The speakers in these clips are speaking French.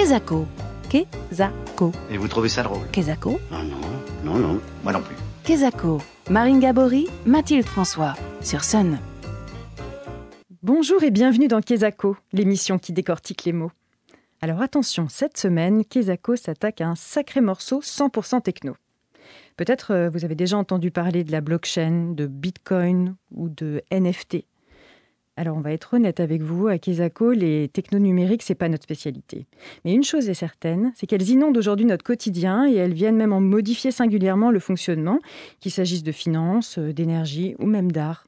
Kezako. Kezako. Et vous trouvez ça drôle Kezako. Non, non, non, non, moi non plus. Kezako. Marine Gabory, Mathilde François. Sur Sun. Bonjour et bienvenue dans Kezako, l'émission qui décortique les mots. Alors attention, cette semaine, Kezako s'attaque à un sacré morceau 100% techno. Peut-être euh, vous avez déjà entendu parler de la blockchain, de Bitcoin ou de NFT. Alors on va être honnête avec vous, à Kezako, les techno numériques, c'est pas notre spécialité. Mais une chose est certaine, c'est qu'elles inondent aujourd'hui notre quotidien et elles viennent même en modifier singulièrement le fonctionnement, qu'il s'agisse de finances, euh, d'énergie ou même d'art.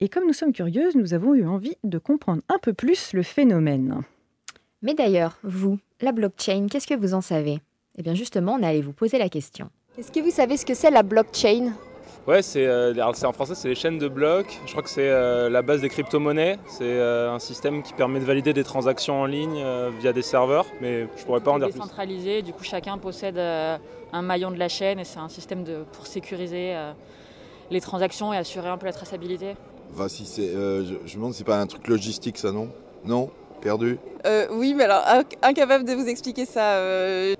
Et comme nous sommes curieuses, nous avons eu envie de comprendre un peu plus le phénomène. Mais d'ailleurs, vous, la blockchain, qu'est-ce que vous en savez? Eh bien justement, on est allé vous poser la question. Est-ce que vous savez ce que c'est la blockchain? Ouais, c'est euh, c'est en français, c'est les chaînes de blocs. Je crois que c'est euh, la base des crypto-monnaies. C'est euh, un système qui permet de valider des transactions en ligne euh, via des serveurs, mais je pourrais pas en dire plus. décentralisé, du coup chacun possède euh, un maillon de la chaîne et c'est un système de, pour sécuriser euh, les transactions et assurer un peu la traçabilité. Enfin, si c'est, euh, je, je me demande si c'est pas un truc logistique, ça, non? Non? Perdu? Euh, oui, mais alors inc- incapable de vous expliquer ça. euh.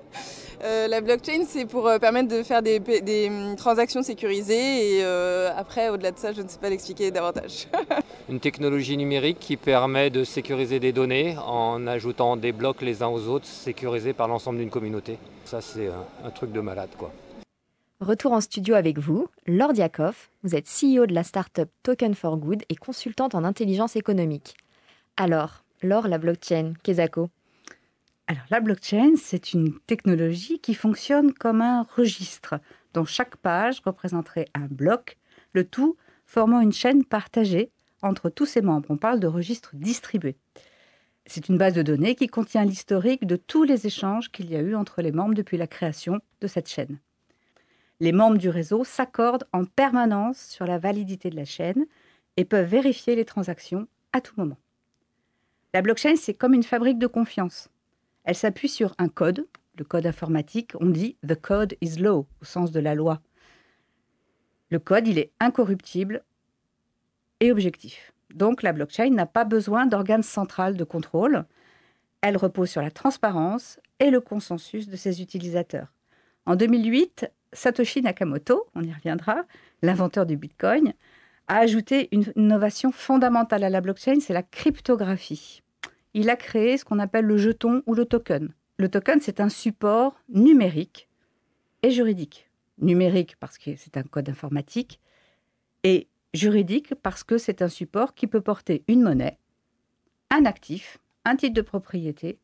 Euh, la blockchain, c'est pour euh, permettre de faire des, hum, transactions sécurisées et euh, après, au-delà de ça, je ne sais pas l'expliquer davantage. Une technologie numérique qui permet de sécuriser des données en ajoutant des blocs les uns aux autres, sécurisés par l'ensemble d'une communauté. Ça, c'est un, un truc de malade, quoi. Retour en studio avec vous, Laure Diakov. Vous êtes CEO de la startup Token for Good et consultante en intelligence économique. Alors, Laure, la blockchain, Kezako Alors, la blockchain, c'est une technologie qui fonctionne comme un registre dont chaque page représenterait un bloc, le tout formant une chaîne partagée entre tous ses membres. On parle de registre distribué. C'est une base de données qui contient l'historique de tous les échanges qu'il y a eu entre les membres depuis la création de cette chaîne. Les membres du réseau s'accordent en permanence sur la validité de la chaîne et peuvent vérifier les transactions à tout moment. La blockchain, c'est comme une fabrique de confiance. Elle s'appuie sur un code, le code informatique. On dit the code is law au sens de la loi. Le code, il est incorruptible et objectif. Donc la blockchain n'a pas besoin d'organes central de contrôle. Elle repose sur la transparence et le consensus de ses utilisateurs. En 2008, Satoshi Nakamoto, on y reviendra, l'inventeur du Bitcoin, a ajouté une innovation fondamentale à la blockchain, c'est la cryptographie. Il a créé ce qu'on appelle le jeton ou le token. Le token, c'est un support numérique et juridique. Numérique parce que c'est un code informatique et juridique parce que c'est un support qui peut porter une monnaie, un actif, un titre de propriété,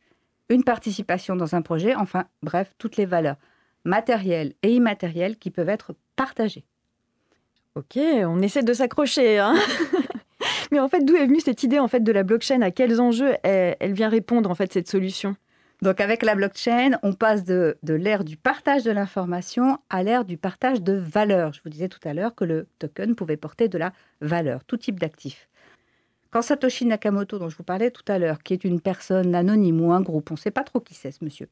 une participation dans un projet, enfin bref, toutes les valeurs matérielles et immatérielles qui peuvent être partagées. Ok, on essaie de s'accrocher. hein. Mais en fait, d'où est venue cette idée en fait de la blockchain? À quels enjeux elle, vient répondre en fait cette solution? Donc avec la blockchain, on passe de, de l'ère du partage de l'information à l'ère du partage de valeur. Je vous disais tout à l'heure que le token pouvait porter de la valeur, tout type d'actif. Quand Satoshi Nakamoto, dont je vous parlais tout à l'heure, qui est une personne anonyme ou un groupe, on ne sait pas trop qui c'est ce monsieur,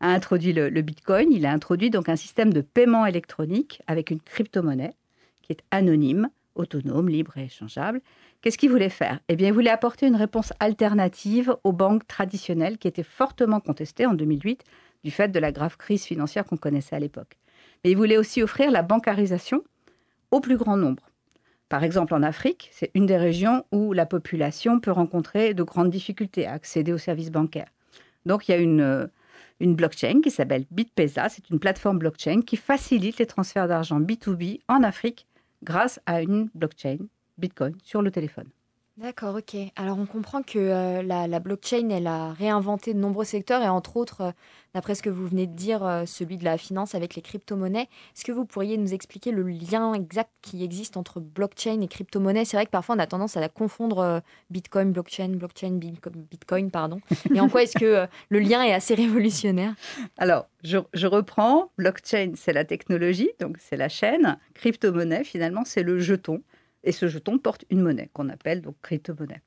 a introduit le, le Bitcoin, il a introduit donc un système de paiement électronique avec une crypto-monnaie qui est anonyme, autonome, libre et échangeable. Qu'est-ce qu'il voulait faire? Eh bien, il voulait apporter une réponse alternative aux banques traditionnelles qui étaient fortement contestées en 2008 du fait de la grave crise financière qu'on connaissait à l'époque. Mais il voulait aussi offrir la bancarisation au plus grand nombre. Par exemple, en Afrique, c'est une des régions où la population peut rencontrer de grandes difficultés à accéder aux services bancaires. Donc, il y a une, euh, une blockchain qui s'appelle BitPesa. C'est une plateforme blockchain qui facilite les transferts d'argent B2B en Afrique grâce à une blockchain Bitcoin sur le téléphone. D'accord, ok. Alors on comprend que euh, la, la blockchain, elle a réinventé de nombreux secteurs et entre autres, euh, d'après ce que vous venez de dire, euh, celui de la finance avec les crypto-monnaies. Est-ce que vous pourriez nous expliquer le lien exact qui existe entre blockchain et crypto-monnaie? C'est vrai que parfois on a tendance à la confondre Bitcoin, blockchain, blockchain, Bitco- Bitcoin, pardon. Et en quoi est-ce que le lien est assez révolutionnaire? Alors, je, je reprends. Blockchain, c'est la technologie, donc c'est la chaîne. Crypto-monnaie, finalement, c'est le jeton. Et ce jeton porte une monnaie qu'on appelle donc crypto-monnaie.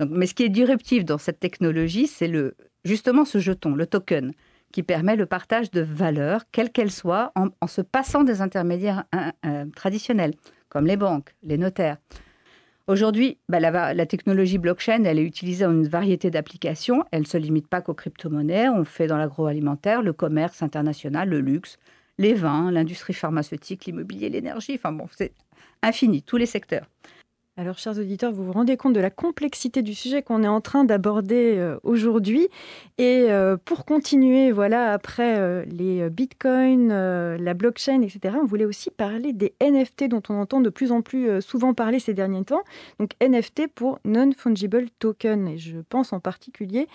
Donc, mais ce qui est disruptif dans cette technologie, c'est le, justement ce jeton, le token, qui permet le partage de valeurs, quelles qu'elles soient, en, se passant des intermédiaires euh, traditionnels, comme les banques, les notaires. Aujourd'hui, bah, la, la, technologie blockchain, elle est utilisée dans une variété d'applications. Elle ne se limite pas qu'aux crypto-monnaies. On fait dans l'agroalimentaire, le commerce international, le luxe, les vins, l'industrie pharmaceutique, l'immobilier, l'énergie. Enfin bon, c'est infini, tous les secteurs. Alors, chers auditeurs, vous vous rendez compte de la complexité du sujet qu'on est en train d'aborder euh, aujourd'hui. Et euh, pour continuer, voilà, après euh, les bitcoins, la blockchain, etc., on voulait aussi parler des NFT dont on entend de plus en plus souvent parler ces derniers temps. Donc, NFT pour Non-Fungible Token. Et je pense en particulier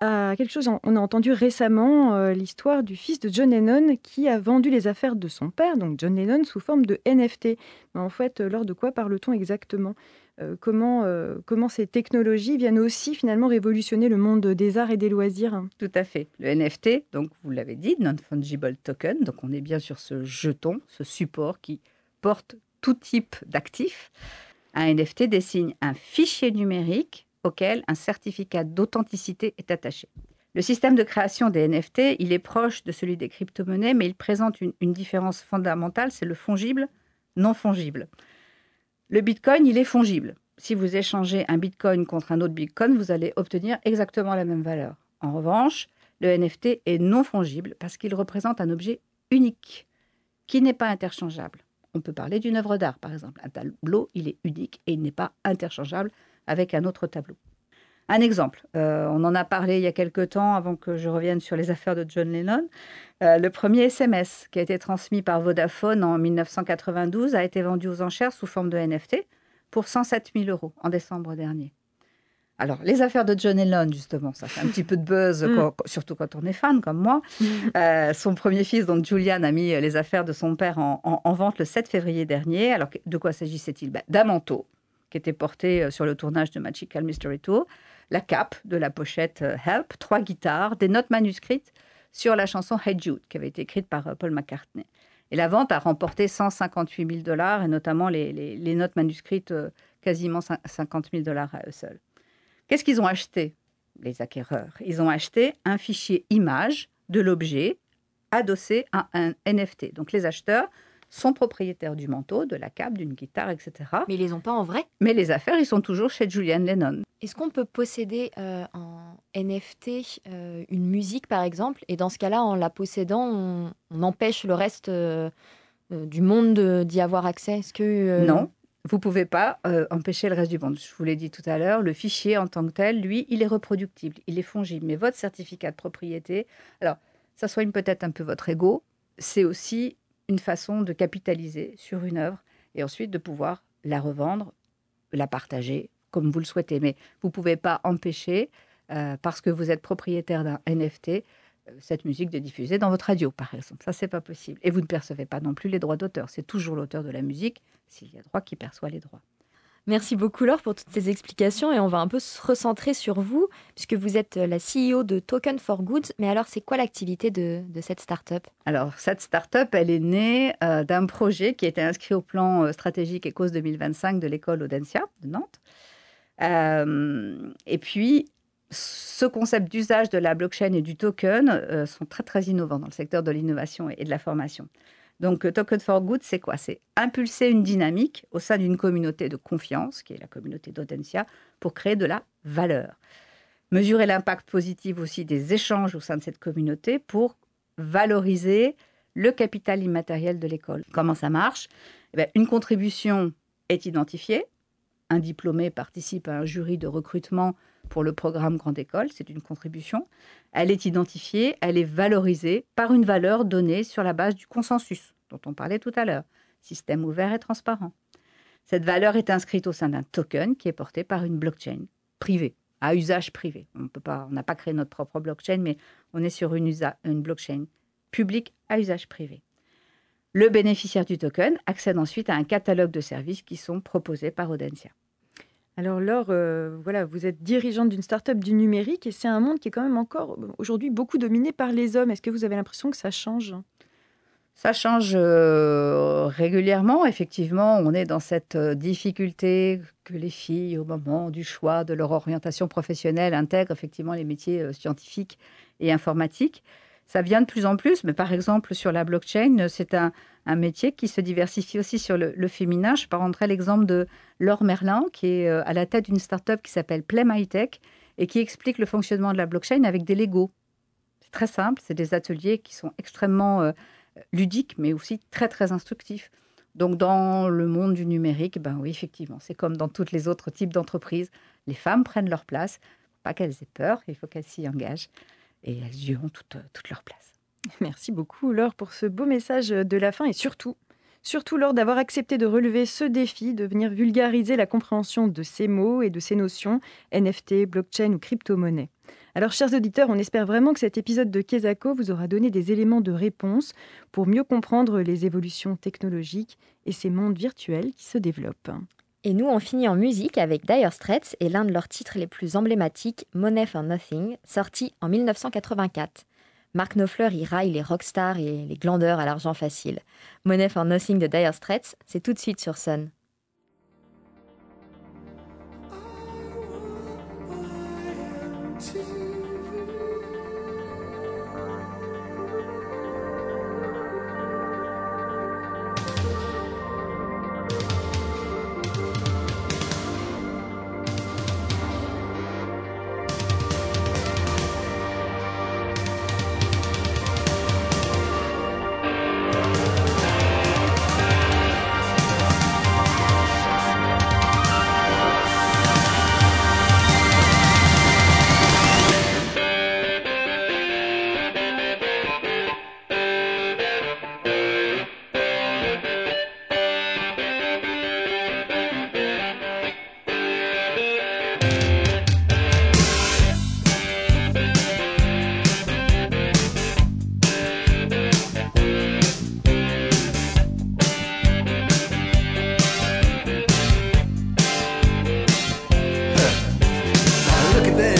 quelque chose. On a entendu récemment euh, l'histoire du fils de John Lennon qui a vendu les affaires de son père, donc John Lennon, sous forme de NFT. Mais en fait, euh, lors de quoi parle-t-on exactement? Euh, comment, comment ces technologies viennent aussi finalement révolutionner le monde des arts et des loisirs? Tout à fait. Le NFT, donc vous l'avez dit, Non-Fungible Token, donc on est bien sur ce jeton, ce support qui porte tout type d'actifs. Un NFT désigne un fichier numérique auquel un certificat d'authenticité est attaché. Le système de création des NFT, il est proche de celui des crypto-monnaies, mais il présente une, différence fondamentale, c'est le fongible, non fongible. Le Bitcoin, il est fongible. Si vous échangez un Bitcoin contre un autre Bitcoin, vous allez obtenir exactement la même valeur. En revanche, le NFT est non fongible parce qu'il représente un objet unique qui n'est pas interchangeable. On peut parler d'une œuvre d'art, par exemple. Un tableau, il est unique et il n'est pas interchangeable avec un autre tableau. Un exemple, euh, on en a parlé il y a quelque temps avant que je revienne sur les affaires de John Lennon. Euh, le premier SMS qui a été transmis par Vodafone en 1992 a été vendu aux enchères sous forme de NFT pour 107 000 euros en décembre dernier. Alors, les affaires de John Lennon, justement, ça fait un petit peu de buzz, mm. surtout quand on est fan comme moi. Mm. Euh, son premier fils, donc Julian, a mis les affaires de son père en, vente le 7 février dernier. Alors, de quoi s'agissait-il? Ben, D'un manteau, qui était porté euh, sur le tournage de Magical Mystery Tour, la cape de la pochette euh, Help, trois guitares, des notes manuscrites sur la chanson Hey Jude, qui avait été écrite par euh, Paul McCartney. Et la vente a remporté 158 000 dollars, et notamment les, notes manuscrites, quasiment 50 000 dollars à eux seuls. Qu'est-ce qu'ils ont acheté, les acquéreurs? Ils ont acheté un fichier image de l'objet adossé à un NFT. Donc les acheteurs sont propriétaires du manteau, de la cape, d'une guitare, etc. Mais ils les ont pas en vrai? Mais les affaires, ils sont toujours chez Julian Lennon. Est-ce qu'on peut posséder euh, en NFT euh, une musique, par exemple, et dans ce cas-là, en la possédant, on, empêche le reste euh, du monde d'y avoir accès? Est-ce que non vous pouvez pas empêcher le reste du monde. Je vous l'ai dit tout à l'heure, le fichier en tant que tel, lui, il est reproductible, il est fongible. Mais votre certificat de propriété, alors ça soigne peut-être un peu votre ego, c'est aussi une façon de capitaliser sur une œuvre et ensuite de pouvoir la revendre, la partager comme vous le souhaitez. Mais vous ne pouvez pas empêcher, euh, parce que vous êtes propriétaire d'un NFT, euh, cette musique de diffuser dans votre radio, par exemple. Ça, c'est pas possible. Et vous ne percevez pas non plus les droits d'auteur. C'est toujours l'auteur de la musique, s'il y a droit, qui perçoit les droits. Merci beaucoup Laure pour toutes ces explications et on va un peu se recentrer sur vous puisque vous êtes la CEO de Token for Goods. Mais alors c'est quoi l'activité de, cette start-up? Alors cette start-up, elle est née euh, d'un projet qui était inscrit au plan euh, stratégique et cause 2025 de l'école Audencia de Nantes. Euh, et puis ce concept d'usage de la blockchain et du token sont très très innovants dans le secteur de l'innovation et de la formation. Donc, euh, Token for Good, c'est quoi? C'est impulser une dynamique au sein d'une communauté de confiance, qui est la communauté d'Audencia, pour créer de la valeur. Mesurer l'impact positif aussi des échanges au sein de cette communauté pour valoriser le capital immatériel de l'école. Comment ça marche? Eh Une contribution est identifiée. Un diplômé participe à un jury de recrutement pour le programme Grande École, c'est une contribution. Elle est identifiée, elle est valorisée par une valeur donnée sur la base du consensus dont on parlait tout à l'heure, système ouvert et transparent. Cette valeur est inscrite au sein d'un token qui est porté par une blockchain privée, à usage privé. On n'a pas créé notre propre blockchain, mais on est sur une, blockchain publique à usage privé. Le bénéficiaire du token accède ensuite à un catalogue de services qui sont proposés par Audencia. Alors Laure, euh, voilà, vous êtes dirigeante d'une start-up du numérique et c'est un monde qui est quand même encore euh, aujourd'hui beaucoup dominé par les hommes. Est-ce que vous avez l'impression que ça change? Ça change euh, régulièrement. Effectivement, on est dans cette difficulté que les filles, au moment du choix de leur orientation professionnelle, intègrent effectivement les métiers scientifiques et informatiques. Ça vient de plus en plus, mais par exemple sur la blockchain, c'est un, métier qui se diversifie aussi sur le, féminin. Je prendrai l'exemple de Laure Merlin, qui est euh, à la tête d'une start-up qui s'appelle Play My Tech et qui explique le fonctionnement de la blockchain avec des Legos. C'est très simple, c'est des ateliers qui sont extrêmement euh, ludiques, mais aussi très très instructifs. Donc dans le monde du numérique, ben oui, effectivement, c'est comme dans tous les autres types d'entreprises. Les femmes prennent leur place, pas qu'elles aient peur, il faut qu'elles s'y engagent et elles y auront toute, toute leur place. Merci beaucoup Laure pour ce beau message de la fin et surtout, surtout Laure d'avoir accepté de relever ce défi, de venir vulgariser la compréhension de ces mots et de ces notions, NFT, blockchain ou crypto-monnaie. Alors, chers auditeurs, on espère vraiment que cet épisode de Kesako vous aura donné des éléments de réponse pour mieux comprendre les évolutions technologiques et ces mondes virtuels qui se développent. Et nous, on finit en musique avec Dire Straits et l'un de leurs titres les plus emblématiques, Money for Nothing, sorti en 1984. Mark Knopfler y raille les rockstars et les glandeurs à l'argent facile. Money for Nothing de Dire Straits, c'est tout de suite sur Sun.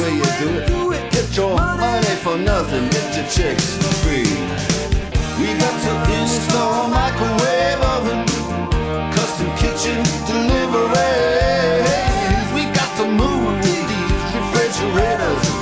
way you do it. Get your money for nothing, get your checks for free. We got to install microwave oven, custom kitchen delivery. We got to move these refrigerators.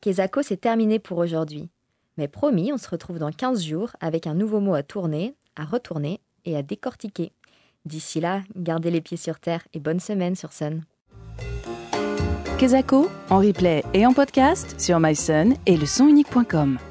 Kesako, c'est terminé pour aujourd'hui. Mais promis, on se retrouve dans 15 jours avec un nouveau mot à tourner, à retourner et à décortiquer. D'ici là, gardez les pieds sur terre et bonne semaine sur Sun. Kesako, en replay et en podcast sur mysun et le.